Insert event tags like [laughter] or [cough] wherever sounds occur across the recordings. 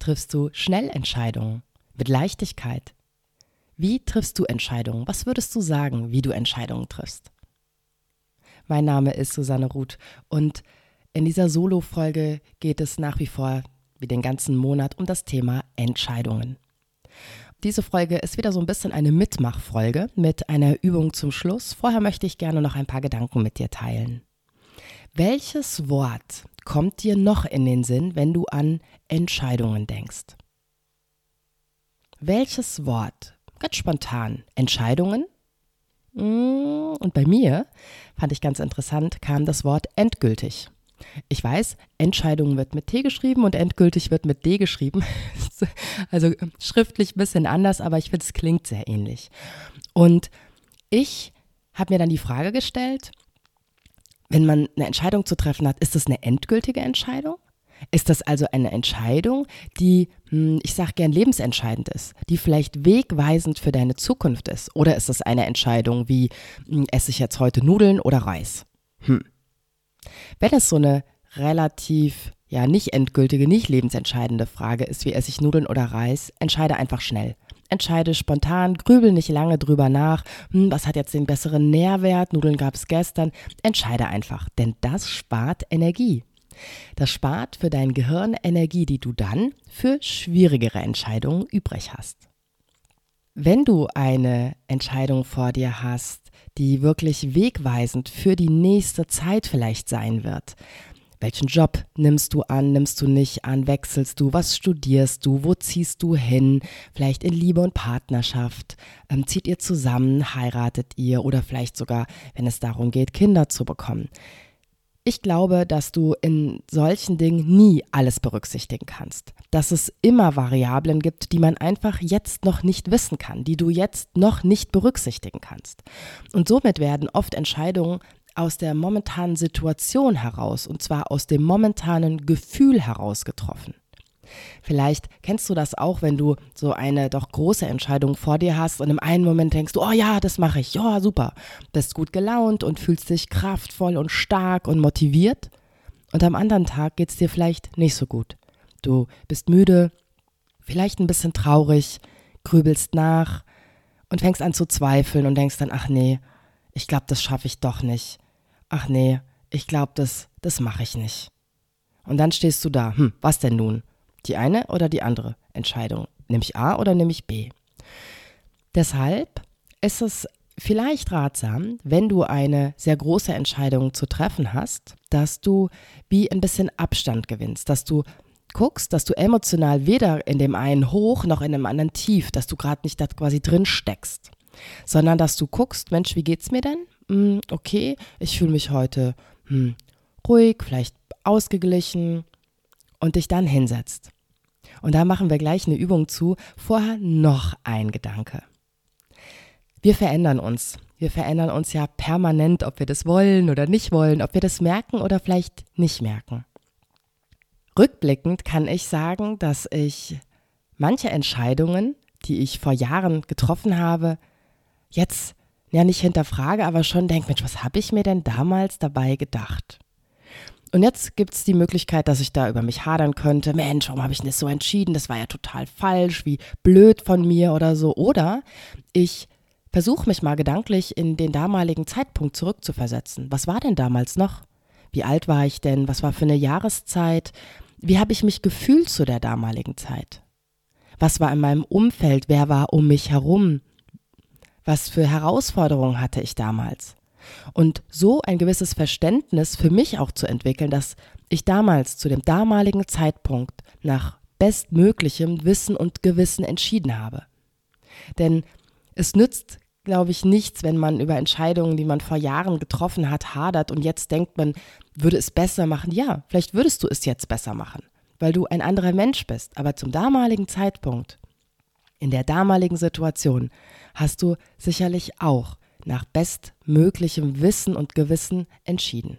Triffst du schnell Entscheidungen? Mit Leichtigkeit? Wie triffst du Entscheidungen? Was würdest du sagen, wie du Entscheidungen triffst? Mein Name ist Susanne Ruth und in dieser Solo-Folge geht es nach wie vor, wie den ganzen Monat, um das Thema Entscheidungen. Diese Folge ist wieder so ein bisschen eine Mitmachfolge mit einer Übung zum Schluss. Vorher möchte ich gerne noch ein paar Gedanken mit dir teilen. Welches Wort kommt dir noch in den Sinn, wenn du an Entscheidungen denkst? Welches Wort? Ganz spontan. Entscheidungen? Mm, und bei mir, fand ich ganz interessant, kam das Wort endgültig. Ich weiß, Entscheidung wird mit T geschrieben und endgültig wird mit D geschrieben. [laughs] also schriftlich ein bisschen anders, aber ich finde, es klingt sehr ähnlich. Und ich habe mir dann die Frage gestellt, wenn man eine Entscheidung zu treffen hat, ist das eine endgültige Entscheidung? Ist das also eine Entscheidung, die, hm, ich sage gern, lebensentscheidend ist, die vielleicht wegweisend für deine Zukunft ist? Oder ist das eine Entscheidung wie, hm, esse ich jetzt heute Nudeln oder Reis? Hm. Wenn es so eine relativ, ja, nicht endgültige, nicht lebensentscheidende Frage ist, wie esse ich Nudeln oder Reis, entscheide einfach schnell. Entscheide spontan, grübel nicht lange drüber nach, hm, was hat jetzt den besseren Nährwert, Nudeln gab es gestern. Entscheide einfach, denn das spart Energie. Das spart für dein Gehirn Energie, die du dann für schwierigere Entscheidungen übrig hast. Wenn du eine Entscheidung vor dir hast, die wirklich wegweisend für die nächste Zeit vielleicht sein wird, welchen Job nimmst du an, nimmst du nicht an, wechselst du, was studierst du, wo ziehst du hin, vielleicht in Liebe und Partnerschaft, ähm, zieht ihr zusammen, heiratet ihr? Oder vielleicht sogar, wenn es darum geht, Kinder zu bekommen. Ich glaube, dass du in solchen Dingen nie alles berücksichtigen kannst. Dass es immer Variablen gibt, die man einfach jetzt noch nicht wissen kann, die du jetzt noch nicht berücksichtigen kannst. Und somit werden oft Entscheidungen aus der momentanen Situation heraus, und zwar aus dem momentanen Gefühl heraus getroffen. Vielleicht kennst du das auch, wenn du so eine doch große Entscheidung vor dir hast und im einen Moment denkst du, oh ja, das mache ich, ja, super. Bist gut gelaunt und fühlst dich kraftvoll und stark und motiviert. Und am anderen Tag geht es dir vielleicht nicht so gut. Du bist müde, vielleicht ein bisschen traurig, grübelst nach und fängst an zu zweifeln und denkst dann, ach nee, ich glaube, das schaffe ich doch nicht. Ach nee, ich glaube, das, das mache ich nicht. Und dann stehst du da, hm, was denn nun? Die eine oder die andere Entscheidung. Nehme ich A oder nehme ich B? Deshalb ist es vielleicht ratsam, wenn du eine sehr große Entscheidung zu treffen hast, dass du wie ein bisschen Abstand gewinnst, dass du guckst, dass du emotional weder in dem einen hoch noch in dem anderen tief, dass du gerade nicht da quasi drin steckst, sondern dass du guckst, Mensch, wie geht's mir denn? Hm, okay, ich fühle mich heute hm, ruhig, vielleicht ausgeglichen, und dich dann hinsetzt. Und da machen wir gleich eine Übung zu. Vorher noch ein Gedanke. Wir verändern uns. Wir verändern uns ja permanent, ob wir das wollen oder nicht wollen, ob wir das merken oder vielleicht nicht merken. Rückblickend kann ich sagen, dass ich manche Entscheidungen, die ich vor Jahren getroffen habe, jetzt ja nicht hinterfrage, aber schon denke, Mensch, was habe ich mir denn damals dabei gedacht? Und jetzt gibt es die Möglichkeit, dass ich da über mich hadern könnte. Mensch, warum habe ich das so entschieden? Das war ja total falsch, wie blöd von mir oder so. Oder ich versuche mich mal gedanklich in den damaligen Zeitpunkt zurückzuversetzen. Was war denn damals noch? Wie alt war ich denn? Was war für eine Jahreszeit? Wie habe ich mich gefühlt zu der damaligen Zeit? Was war in meinem Umfeld? Wer war um mich herum? Was für Herausforderungen hatte ich damals? Und so ein gewisses Verständnis für mich auch zu entwickeln, dass ich damals zu dem damaligen Zeitpunkt nach bestmöglichem Wissen und Gewissen entschieden habe. Denn es nützt, glaube ich, nichts, wenn man über Entscheidungen, die man vor Jahren getroffen hat, hadert und jetzt denkt man, würde es besser machen. Ja, vielleicht würdest du es jetzt besser machen. weil du ein anderer Mensch bist. Aber zum damaligen Zeitpunkt, in der damaligen Situation, hast du sicherlich auch nach bestmöglichem Wissen und Gewissen entschieden.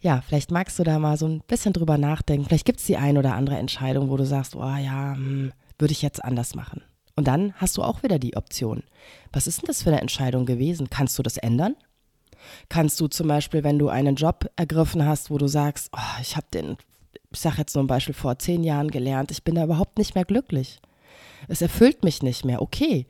Ja, vielleicht magst du da mal so ein bisschen drüber nachdenken. Vielleicht gibt es die ein oder andere Entscheidung, wo du sagst, oh ja, hm, würde ich jetzt anders machen. Und dann hast du auch wieder die Option. Was ist denn das für eine Entscheidung gewesen? Kannst du das ändern? Kannst du zum Beispiel, wenn du einen Job ergriffen hast, wo du sagst, oh, ich habe den, ich sage jetzt nur ein Beispiel, vor zehn Jahren gelernt, ich bin da überhaupt nicht mehr glücklich. Es erfüllt mich nicht mehr. Okay,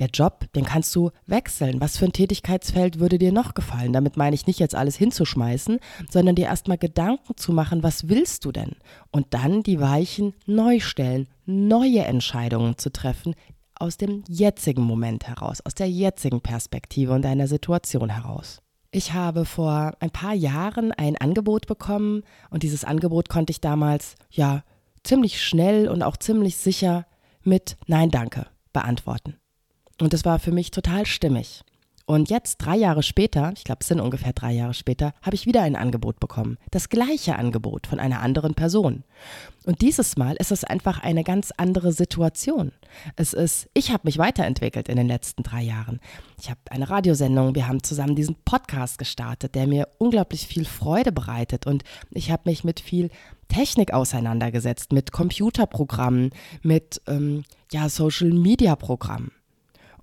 der Job, den kannst du wechseln. Was für ein Tätigkeitsfeld würde dir noch gefallen? Damit meine ich nicht jetzt alles hinzuschmeißen, sondern dir erstmal Gedanken zu machen, was willst du denn? Und dann die Weichen neu stellen, neue Entscheidungen zu treffen aus dem jetzigen Moment heraus, aus der jetzigen Perspektive und deiner Situation heraus. Ich habe vor ein paar Jahren ein Angebot bekommen und dieses Angebot konnte ich damals ja ziemlich schnell und auch ziemlich sicher mit Nein, danke beantworten. Und das war für mich total stimmig. Und jetzt, drei Jahre später, ich glaube, es sind ungefähr drei Jahre später, habe ich wieder ein Angebot bekommen. Das gleiche Angebot von einer anderen Person. Und dieses Mal ist es einfach eine ganz andere Situation. Es ist, ich habe mich weiterentwickelt in den letzten drei Jahren. Ich habe eine Radiosendung, wir haben zusammen diesen Podcast gestartet, der mir unglaublich viel Freude bereitet. Und ich habe mich mit viel Technik auseinandergesetzt, mit Computerprogrammen, mit ähm, ja, Social-Media-Programmen.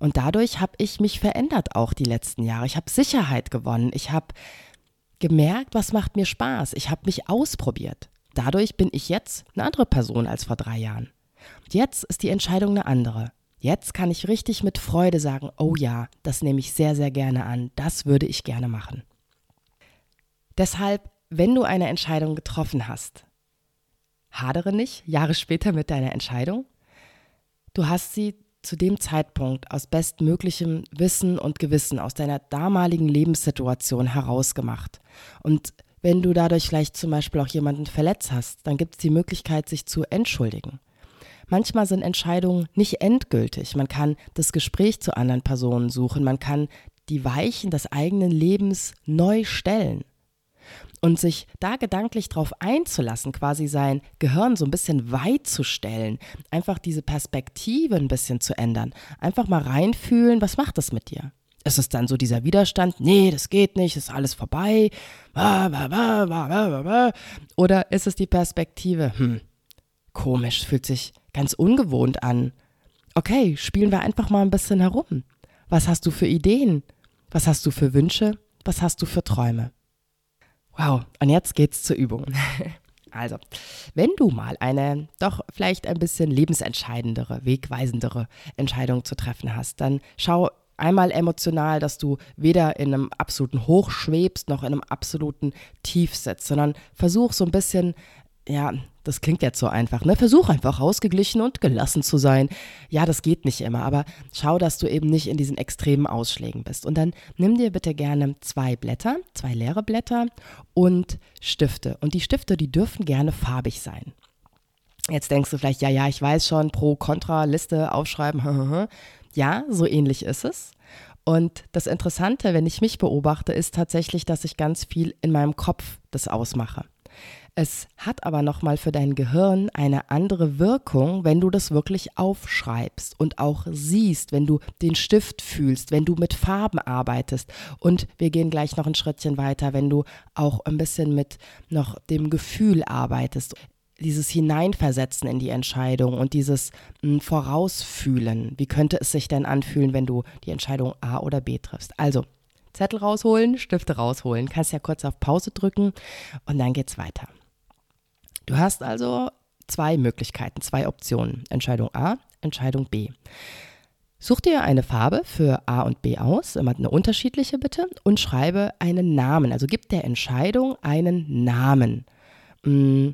Und dadurch habe ich mich verändert auch die letzten Jahre. Ich habe Sicherheit gewonnen. Ich habe gemerkt, was macht mir Spaß. Ich habe mich ausprobiert. Dadurch bin ich jetzt eine andere Person als vor drei Jahren. Jetzt ist die Entscheidung eine andere. Jetzt kann ich richtig mit Freude sagen, oh ja, das nehme ich sehr, sehr gerne an. Das würde ich gerne machen. Deshalb, wenn du eine Entscheidung getroffen hast, hadere nicht Jahre später mit deiner Entscheidung. Du hast sie zu dem Zeitpunkt aus bestmöglichem Wissen und Gewissen aus deiner damaligen Lebenssituation herausgemacht. Und wenn du dadurch vielleicht zum Beispiel auch jemanden verletzt hast, dann gibt es die Möglichkeit, sich zu entschuldigen. Manchmal sind Entscheidungen nicht endgültig. Man kann das Gespräch zu anderen Personen suchen, man kann die Weichen des eigenen Lebens neu stellen. Und sich da gedanklich drauf einzulassen, quasi sein Gehirn so ein bisschen weit zu stellen, einfach diese Perspektive ein bisschen zu ändern, einfach mal reinfühlen, was macht das mit dir? Ist es dann so dieser Widerstand, nee, das geht nicht, ist alles vorbei, oder ist es die Perspektive, hm, komisch, fühlt sich ganz ungewohnt an. Okay, spielen wir einfach mal ein bisschen herum. Was hast du für Ideen? Was hast du für Wünsche? Was hast du für Träume? Wow, und jetzt geht's zur Übung. [laughs] Also, wenn du mal eine doch vielleicht ein bisschen lebensentscheidendere, wegweisendere Entscheidung zu treffen hast, dann schau einmal emotional, dass du weder in einem absoluten Hoch schwebst noch in einem absoluten Tief sitzt, sondern versuch so ein bisschen ja, das klingt jetzt so einfach, ne? Versuch einfach ausgeglichen und gelassen zu sein. Ja, das geht nicht immer, aber schau, dass du eben nicht in diesen extremen Ausschlägen bist. Und dann nimm dir bitte gerne zwei Blätter, zwei leere Blätter und Stifte. Und die Stifte, die dürfen gerne farbig sein. Jetzt denkst du vielleicht, ja, ja, ich weiß schon, Pro, Contra, Liste aufschreiben. [laughs] ja, so ähnlich ist es. Und das Interessante, wenn ich mich beobachte, ist tatsächlich, dass ich ganz viel in meinem Kopf das ausmache. Es hat aber nochmal für dein Gehirn eine andere Wirkung, wenn du das wirklich aufschreibst und auch siehst, wenn du den Stift fühlst, wenn du mit Farben arbeitest. Und wir gehen gleich noch ein Schrittchen weiter, wenn du auch ein bisschen mit noch dem Gefühl arbeitest dieses Hineinversetzen in die Entscheidung und dieses m, hm, Vorausfühlen. Wie könnte es sich denn anfühlen, wenn du die Entscheidung A oder B triffst? Also, Zettel rausholen, Stifte rausholen. Kannst ja kurz auf Pause drücken und dann geht's weiter. Du hast also zwei Möglichkeiten, zwei Optionen. Entscheidung A, Entscheidung B. Such dir eine Farbe für A und B aus, immer eine unterschiedliche bitte, und schreibe einen Namen. Also gib der Entscheidung einen Namen. Mm,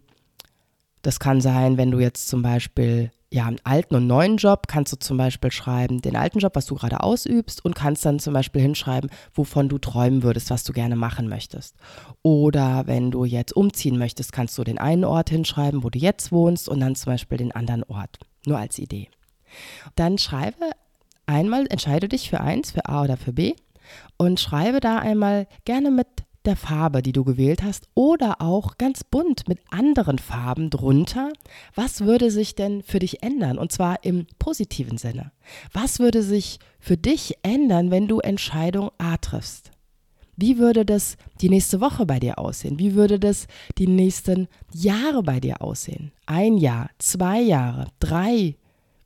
das kann sein, wenn du jetzt zum Beispiel ja, einen alten und neuen Job kannst du zum Beispiel schreiben, den alten Job, was du gerade ausübst und kannst dann zum Beispiel hinschreiben, wovon du träumen würdest, was du gerne machen möchtest. Oder wenn du jetzt umziehen möchtest, kannst du den einen Ort hinschreiben, wo du jetzt wohnst und dann zum Beispiel den anderen Ort. Nur als Idee. Dann schreibe einmal, entscheide dich für eins, für A oder für B und schreibe da einmal gerne mit der Farbe, die du gewählt hast, oder auch ganz bunt mit anderen Farben drunter. Was würde sich denn für dich ändern? Und zwar im positiven Sinne. Was würde sich für dich ändern, wenn du Entscheidung A triffst? Wie würde das die nächste Woche bei dir aussehen? Wie würde das die nächsten Jahre bei dir aussehen? Ein Jahr, zwei Jahre, drei.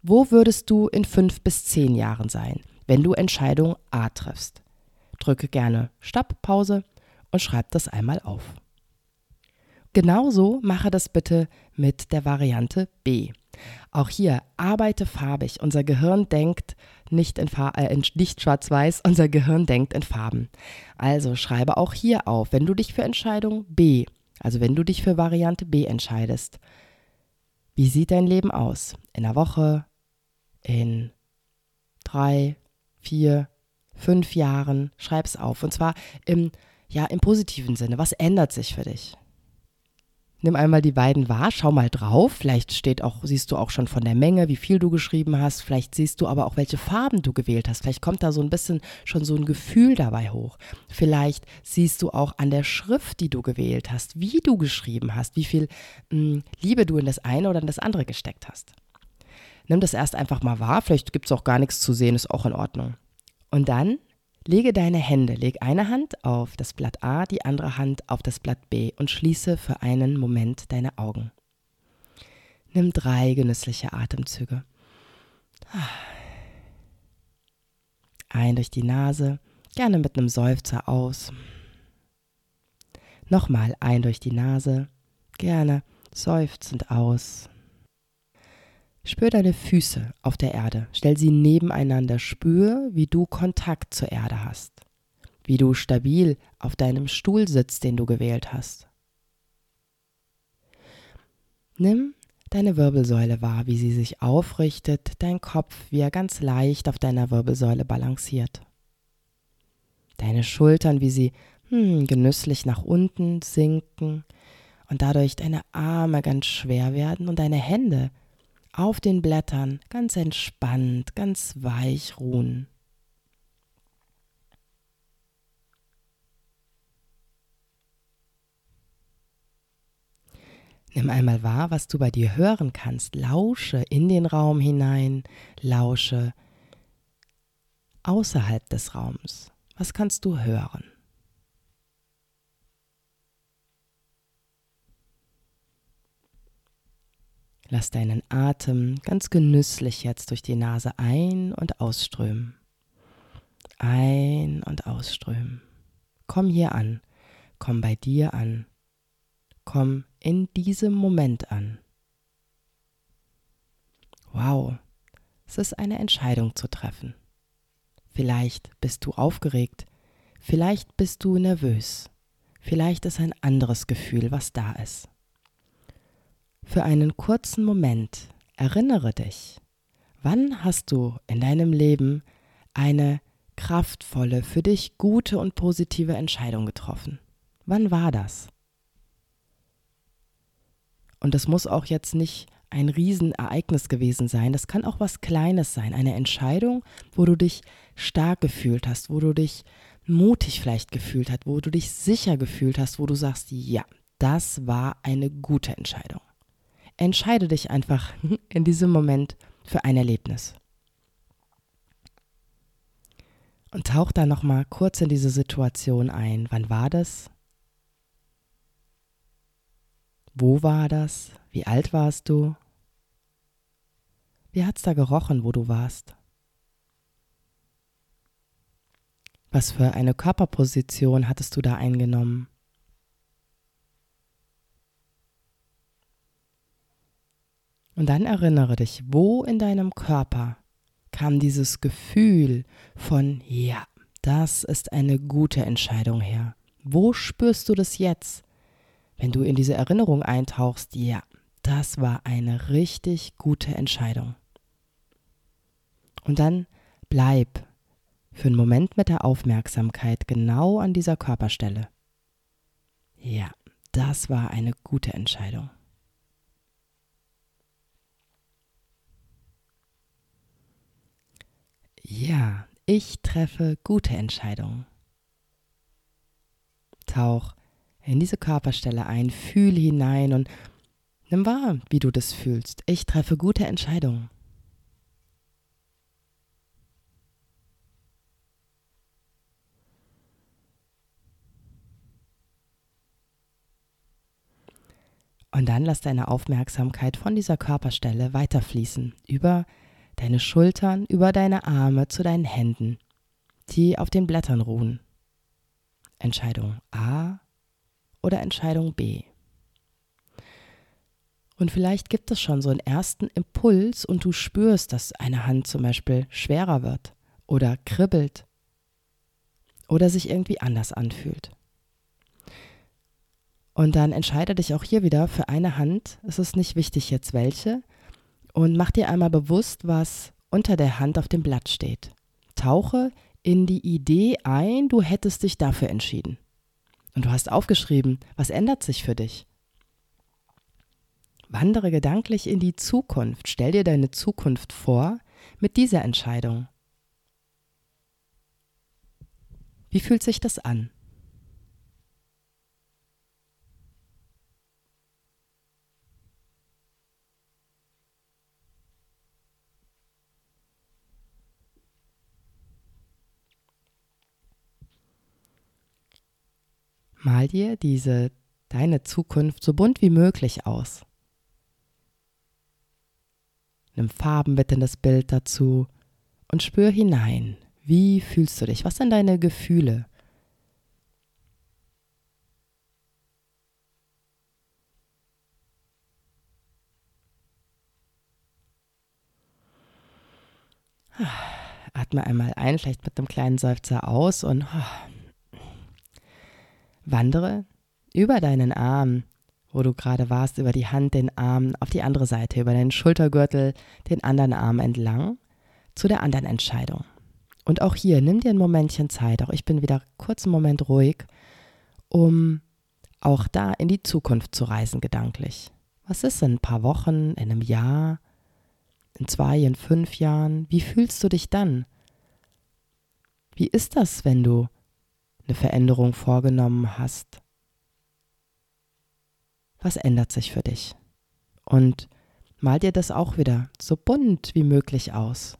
Wo würdest du in fünf bis zehn Jahren sein, wenn du Entscheidung A triffst? Drücke gerne Stopp, Pause und schreib das einmal auf. Genauso mache das bitte mit der Variante B. Auch hier arbeite farbig. Unser Gehirn denkt nicht, in, äh, nicht schwarz-weiß, unser Gehirn denkt in Farben. Also schreibe auch hier auf, wenn du dich für Entscheidung B, also wenn du dich für Variante B entscheidest, wie sieht dein Leben aus? In einer Woche, in drei, vier, fünf Jahren? Schreib es auf. Und zwar im, ja, im positiven Sinne. Was ändert sich für dich? Nimm einmal die beiden wahr, schau mal drauf. Vielleicht steht auch, siehst du auch schon von der Menge, wie viel du geschrieben hast. Vielleicht siehst du aber auch, welche Farben du gewählt hast. Vielleicht kommt da so ein bisschen schon so ein Gefühl dabei hoch. Vielleicht siehst du auch an der Schrift, die du gewählt hast, wie du geschrieben hast, wie viel mh, hm, Liebe du in das eine oder in das andere gesteckt hast. Nimm das erst einfach mal wahr. Vielleicht gibt es auch gar nichts zu sehen, ist auch in Ordnung. Und dann Lege deine Hände, leg eine Hand auf das Blatt A, die andere Hand auf das Blatt B und schließe für einen Moment deine Augen. Nimm drei genüssliche Atemzüge. Ein durch die Nase, gerne mit einem Seufzer aus. Nochmal ein durch die Nase, gerne seufzend aus. Spür deine Füße auf der Erde. Stell sie nebeneinander. Spür, wie du Kontakt zur Erde hast. Wie du stabil auf deinem Stuhl sitzt, den du gewählt hast. Nimm deine Wirbelsäule wahr, wie sie sich aufrichtet, dein Kopf, wie er ganz leicht auf deiner Wirbelsäule balanciert. Deine Schultern, wie sie hm, genüsslich nach unten sinken und dadurch deine Arme ganz schwer werden und deine Hände auf den Blättern ganz entspannt, ganz weich ruhen. Nimm einmal wahr, was du bei dir hören kannst. Lausche in den Raum hinein, lausche außerhalb des Raums. Was kannst du hören? Lass deinen Atem ganz genüsslich jetzt durch die Nase ein- und ausströmen. Ein- und ausströmen. Komm hier an. Komm bei dir an. Komm in diesem Moment an. Wow, es ist eine Entscheidung zu treffen. Vielleicht bist du aufgeregt, vielleicht bist du nervös, vielleicht ist ein anderes Gefühl, was da ist. Für einen kurzen Moment erinnere dich, wann hast du in deinem Leben eine kraftvolle, für dich gute und positive Entscheidung getroffen? Wann war das? Und das muss auch jetzt nicht ein Riesenereignis gewesen sein. Das kann auch was Kleines sein. Eine Entscheidung, wo du dich stark gefühlt hast, wo du dich mutig vielleicht gefühlt hast, wo du dich sicher gefühlt hast, wo du sagst, ja, das war eine gute Entscheidung entscheide dich einfach [laughs] in diesem Moment für ein Erlebnis. Und tauch da noch mal kurz in diese Situation ein. Wann war das? Wo war das? Wie alt warst du? Wie hat's da gerochen, wo du warst? Was für eine Körperposition hattest du da eingenommen? Und dann erinnere dich, wo in deinem Körper kam dieses Gefühl von, ja, das ist eine gute Entscheidung her. Wo spürst du das jetzt? Wenn du in diese Erinnerung eintauchst, ja, das war eine richtig gute Entscheidung. Und dann bleib für einen Moment mit der Aufmerksamkeit genau an dieser Körperstelle. Ja, das war eine gute Entscheidung. Ja, ich treffe gute Entscheidungen. Tauch in diese Körperstelle ein, fühl hinein und nimm wahr, wie du das fühlst. Ich treffe gute Entscheidungen. Und dann lass deine Aufmerksamkeit von dieser Körperstelle weiterfließen über deine Schultern, über deine Arme zu deinen Händen, die auf den Blättern ruhen. Entscheidung A oder Entscheidung B. Und vielleicht gibt es schon so einen ersten Impuls und du spürst, dass eine Hand zum Beispiel schwerer wird oder kribbelt oder sich irgendwie anders anfühlt. Und dann entscheide dich auch hier wieder für eine Hand. Es ist nicht wichtig jetzt welche. Und mach dir einmal bewusst, was unter der Hand auf dem Blatt steht. Tauche in die Idee ein, du hättest dich dafür entschieden. Und du hast aufgeschrieben, was ändert sich für dich? Wandere gedanklich in die Zukunft. Stell dir deine Zukunft vor mit dieser Entscheidung. Wie fühlt sich das an? Mal dir diese deine Zukunft so bunt wie möglich aus. Nimm Farben mit in das Bild dazu und spür hinein. Wie fühlst du dich? Was sind deine Gefühle? Atme einmal ein, vielleicht mit einem kleinen Seufzer aus und Wandere über deinen Arm, wo du gerade warst, über die Hand, den Arm auf die andere Seite, über deinen Schultergürtel, den anderen Arm entlang, zu der anderen Entscheidung. Und auch hier, nimm dir ein Momentchen Zeit, auch ich bin wieder kurz einen Moment ruhig, um auch da in die Zukunft zu reisen gedanklich. Was ist in ein paar Wochen, in einem Jahr, in zwei, in fünf Jahren? Wie fühlst du dich dann? Wie ist das, wenn du eine Veränderung vorgenommen hast, was ändert sich für dich? Und mal dir das auch wieder so bunt wie möglich aus.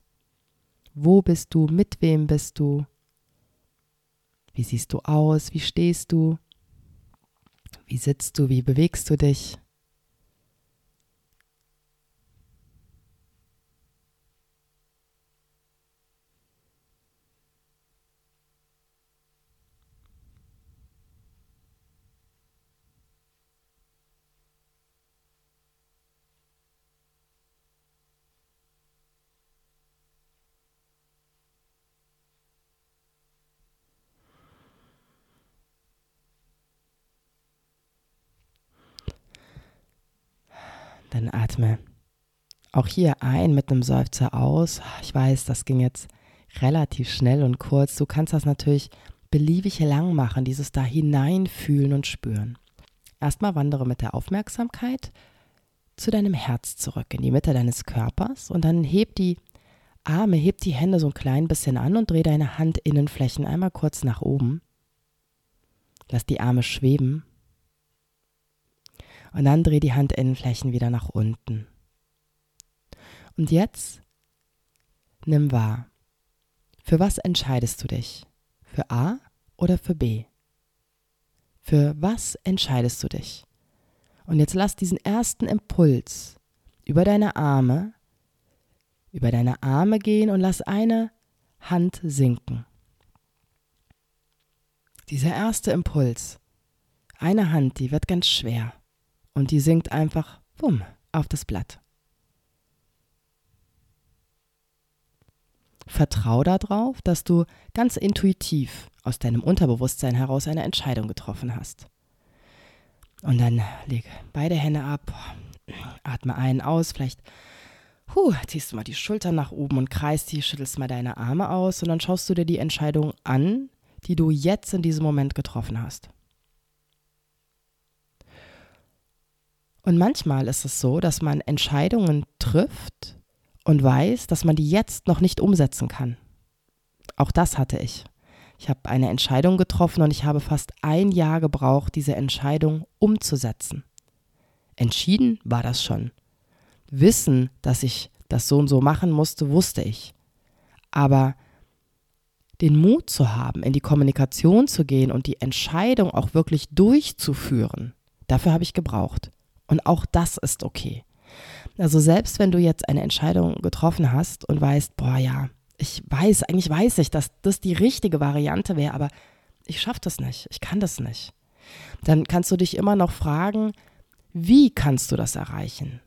Wo bist du? Mit wem bist du? Wie siehst du aus? Wie stehst du? Wie sitzt du? Wie bewegst du dich? Dann atme auch hier ein mit einem Seufzer aus. Ich weiß, das ging jetzt relativ schnell und kurz. Du kannst das natürlich beliebig lang machen, dieses da hineinfühlen und spüren. Erstmal wandere mit der Aufmerksamkeit zu deinem Herz zurück, in die Mitte deines Körpers und dann heb die Arme, heb die Hände so ein klein bisschen an und dreh deine Handinnenflächen einmal kurz nach oben. Lass die Arme schweben und dann dreh die Handinnenflächen wieder nach unten. Und jetzt nimm wahr. Für was entscheidest du dich? Für A oder für B? Für was entscheidest du dich? Und jetzt lass diesen ersten Impuls über deine Arme, über deine Arme gehen und lass eine Hand sinken. Dieser erste Impuls, eine Hand, die wird ganz schwer und die sinkt einfach, bumm, auf das Blatt. Vertrau darauf, dass du ganz intuitiv aus deinem Unterbewusstsein heraus eine Entscheidung getroffen hast. Und dann leg beide Hände ab, atme ein, aus, vielleicht huh, ziehst du mal die Schultern nach oben und kreist die, schüttelst mal deine Arme aus und dann schaust du dir die Entscheidung an, die du jetzt in diesem Moment getroffen hast. Und manchmal ist es so, dass man Entscheidungen trifft und weiß, dass man die jetzt noch nicht umsetzen kann. Auch das hatte ich. Ich habe eine Entscheidung getroffen und ich habe fast ein Jahr gebraucht, diese Entscheidung umzusetzen. Entschieden war das schon. Wissen, dass ich das so und so machen musste, wusste ich. Aber den Mut zu haben, in die Kommunikation zu gehen und die Entscheidung auch wirklich durchzuführen, dafür habe ich gebraucht. Und auch das ist okay. Also selbst wenn du jetzt eine Entscheidung getroffen hast und weißt, boah ja, ich weiß, eigentlich weiß ich, dass das die richtige Variante wäre, aber ich schaffe das nicht, ich kann das nicht. Dann kannst du dich immer noch fragen, wie kannst du das erreichen?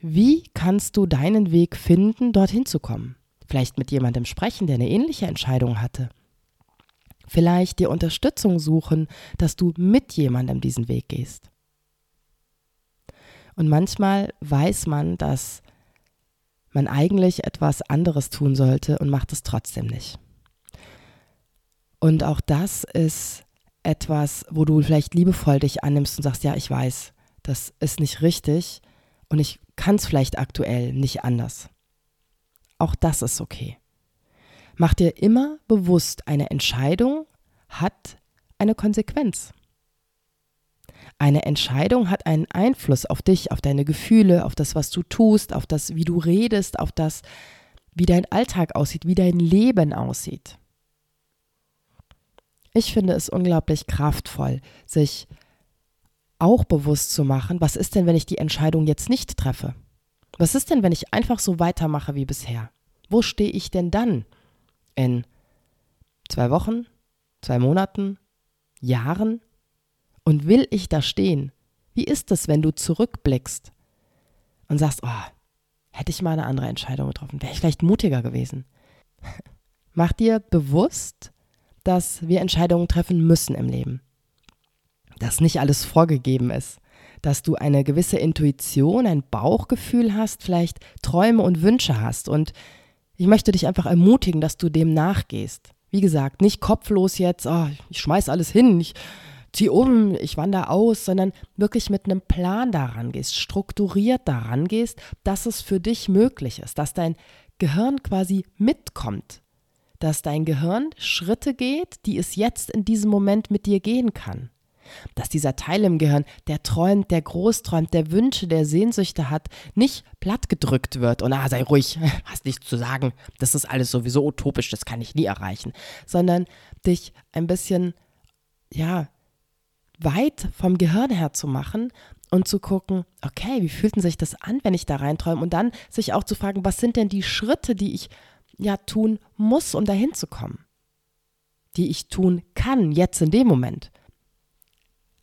Wie kannst du deinen Weg finden, dorthin zu kommen? Vielleicht mit jemandem sprechen, der eine ähnliche Entscheidung hatte. Vielleicht dir Unterstützung suchen, dass du mit jemandem diesen Weg gehst. Und manchmal weiß man, dass man eigentlich etwas anderes tun sollte und macht es trotzdem nicht. Und auch das ist etwas, wo du vielleicht liebevoll dich annimmst und sagst, ja, ich weiß, das ist nicht richtig und ich kann es vielleicht aktuell nicht anders. Auch das ist okay. Mach dir immer bewusst, eine Entscheidung hat eine Konsequenz. Eine Entscheidung hat einen Einfluss auf dich, auf deine Gefühle, auf das, was du tust, auf das, wie du redest, auf das, wie dein Alltag aussieht, wie dein Leben aussieht. Ich finde es unglaublich kraftvoll, sich auch bewusst zu machen, was ist denn, wenn ich die Entscheidung jetzt nicht treffe? Was ist denn, wenn ich einfach so weitermache wie bisher? Wo stehe ich denn dann? In zwei Wochen, zwei Monaten, Jahren? Und will ich da stehen? Wie ist es, wenn du zurückblickst und sagst, oh, hätte ich mal eine andere Entscheidung getroffen, wäre ich vielleicht mutiger gewesen. [laughs] Mach dir bewusst, dass wir Entscheidungen treffen müssen im Leben. Dass nicht alles vorgegeben ist. Dass du eine gewisse Intuition, ein Bauchgefühl hast, vielleicht Träume und Wünsche hast. Und ich möchte dich einfach ermutigen, dass du dem nachgehst. Wie gesagt, nicht kopflos jetzt, oh, ich schmeiß alles hin, ich zieh um, ich wandere aus, sondern wirklich mit einem Plan daran gehst, strukturiert daran gehst, dass es für dich möglich ist, dass dein Gehirn quasi mitkommt, dass dein Gehirn Schritte geht, die es jetzt in diesem Moment mit dir gehen kann. Dass dieser Teil im Gehirn, der träumt, der groß träumt, der Wünsche, der Sehnsüchte hat, nicht plattgedrückt wird und ah, sei ruhig, [laughs] hast nichts zu sagen, das ist alles sowieso utopisch, das kann ich nie erreichen, sondern dich ein bisschen, ja, weit vom Gehirn her zu machen und zu gucken, okay, wie fühlt sich das an, wenn ich da reinträume? Und dann sich auch zu fragen, was sind denn die Schritte, die ich ja tun muss, um dahin zu kommen? Die ich tun kann, jetzt in dem Moment.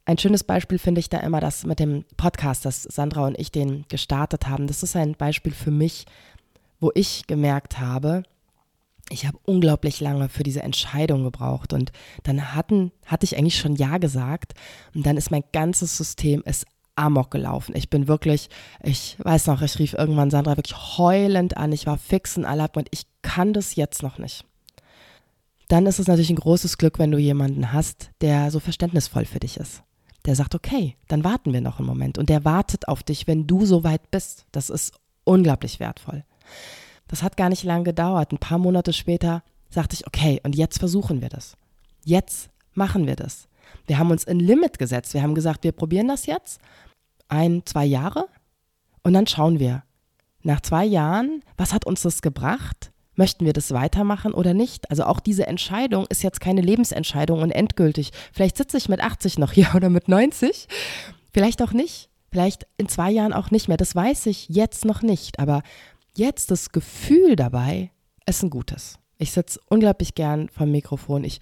Ein schönes Beispiel finde ich da immer das mit dem Podcast, dass Sandra und ich den gestartet haben. Das ist ein Beispiel für mich, wo ich gemerkt habe, ich habe unglaublich lange für diese Entscheidung gebraucht und dann hatten, hatte ich eigentlich schon Ja gesagt und dann ist mein ganzes System ist amok gelaufen. Ich bin wirklich, ich weiß noch, ich rief irgendwann Sandra wirklich heulend an. Ich war fix und alle und ich kann das jetzt noch nicht. Dann ist es natürlich ein großes Glück, wenn du jemanden hast, der so verständnisvoll für dich ist. Der sagt, okay, dann warten wir noch einen Moment und der wartet auf dich, wenn du so weit bist. Das ist unglaublich wertvoll. Das hat gar nicht lange gedauert. Ein paar Monate später sagte ich, okay, und jetzt versuchen wir das. Jetzt machen wir das. Wir haben uns ein Limit gesetzt. Wir haben gesagt, wir probieren das jetzt ein, zwei Jahre und dann schauen wir. Nach zwei Jahren, was hat uns das gebracht? Möchten wir das weitermachen oder nicht? Also auch diese Entscheidung ist jetzt keine Lebensentscheidung und endgültig. Vielleicht sitze ich mit 80 noch hier [laughs] oder mit 90. Vielleicht auch nicht. Vielleicht in zwei Jahren auch nicht mehr. Das weiß ich jetzt noch nicht. Aber jetzt das Gefühl dabei ist ein gutes. Ich sitze unglaublich gern vom Mikrofon. Ich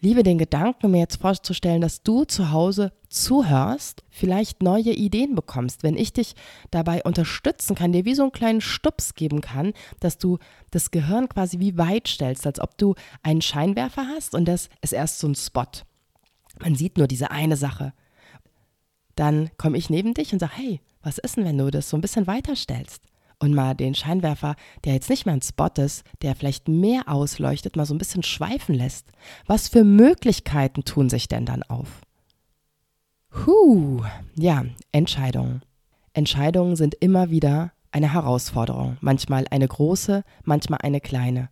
liebe den Gedanken, mir jetzt vorzustellen, dass du zu Hause zuhörst, vielleicht neue Ideen bekommst, wenn ich dich dabei unterstützen kann, dir wie so einen kleinen Stups geben kann, dass du das Gehirn quasi wie weit stellst, als ob du einen Scheinwerfer hast und das ist erst so ein Spot. Man sieht nur diese eine Sache. Dann komme ich neben dich und sage, hey, was ist denn, wenn du das so ein bisschen weiter stellst? Und mal den Scheinwerfer, der jetzt nicht mehr ein Spot ist, der vielleicht mehr ausleuchtet, mal so ein bisschen schweifen lässt. Was für Möglichkeiten tun sich denn dann auf? Huh, ja, Entscheidungen. Entscheidungen sind immer wieder eine Herausforderung, manchmal eine große, manchmal eine kleine.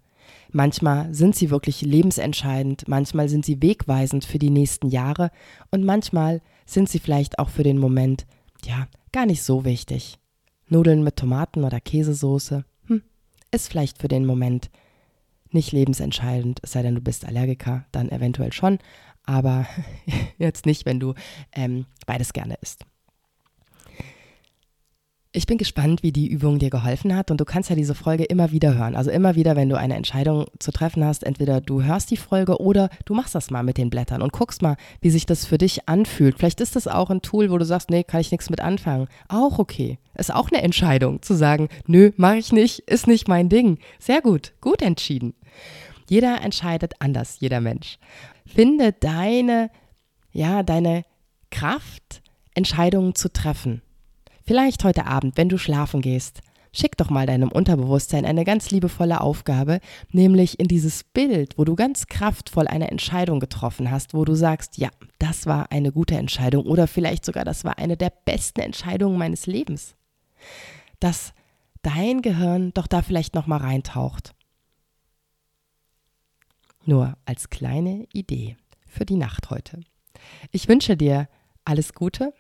Manchmal sind sie wirklich lebensentscheidend, manchmal sind sie wegweisend für die nächsten Jahre und manchmal sind sie vielleicht auch für den Moment, ja, gar nicht so wichtig. Nudeln mit Tomaten oder Käsesoße, hm, ist vielleicht für den Moment nicht lebensentscheidend, es sei denn, du bist Allergiker, dann eventuell schon, aber [laughs] jetzt nicht, wenn du ähm, beides gerne isst. Ich bin gespannt, wie die Übung dir geholfen hat und du kannst ja diese Folge immer wieder hören. Also immer wieder, wenn du eine Entscheidung zu treffen hast, entweder du hörst die Folge oder du machst das mal mit den Blättern und guckst mal, wie sich das für dich anfühlt. Vielleicht ist das auch ein Tool, wo du sagst, nee, kann ich nichts mit anfangen. Auch okay. Ist auch eine Entscheidung zu sagen, nö, mache ich nicht, ist nicht mein Ding. Sehr gut, gut entschieden. Jeder entscheidet anders, jeder Mensch. Finde deine, ja, deine Kraft, Entscheidungen zu treffen. Vielleicht heute Abend, wenn du schlafen gehst. Schick doch mal deinem Unterbewusstsein eine ganz liebevolle Aufgabe, nämlich in dieses Bild, wo du ganz kraftvoll eine Entscheidung getroffen hast, wo du sagst, ja, das war eine gute Entscheidung oder vielleicht sogar das war eine der besten Entscheidungen meines Lebens. Dass dein Gehirn doch da vielleicht noch mal reintaucht. Nur als kleine Idee für die Nacht heute. Ich wünsche dir alles Gute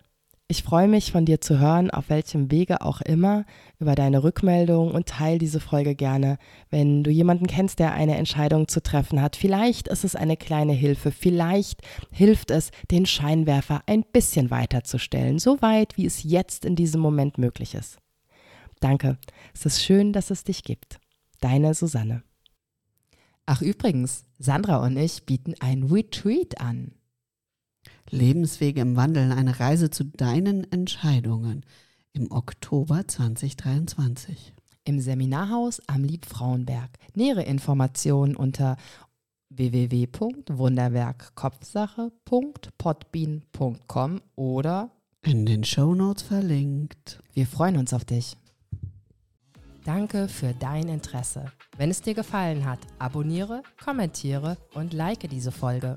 ich freue mich, von dir zu hören, auf welchem Wege auch immer, über deine Rückmeldung und teile diese Folge gerne, wenn du jemanden kennst, der eine Entscheidung zu treffen hat. Vielleicht ist es eine kleine Hilfe, vielleicht hilft es, den Scheinwerfer ein bisschen weiter zu stellen, so weit, wie es jetzt in diesem Moment möglich ist. Danke, es ist schön, dass es dich gibt. Deine Susanne. Ach übrigens, Sandra und ich bieten ein Retreat an. Lebenswege im Wandel, eine Reise zu deinen Entscheidungen im Oktober 2023. Im Seminarhaus am Liebfrauenberg. Nähere Informationen unter www.wunderwerkkopfsache.podbean.com oder in den Shownotes verlinkt. Wir freuen uns auf dich. Danke für dein Interesse. Wenn es dir gefallen hat, abonniere, kommentiere und like diese Folge.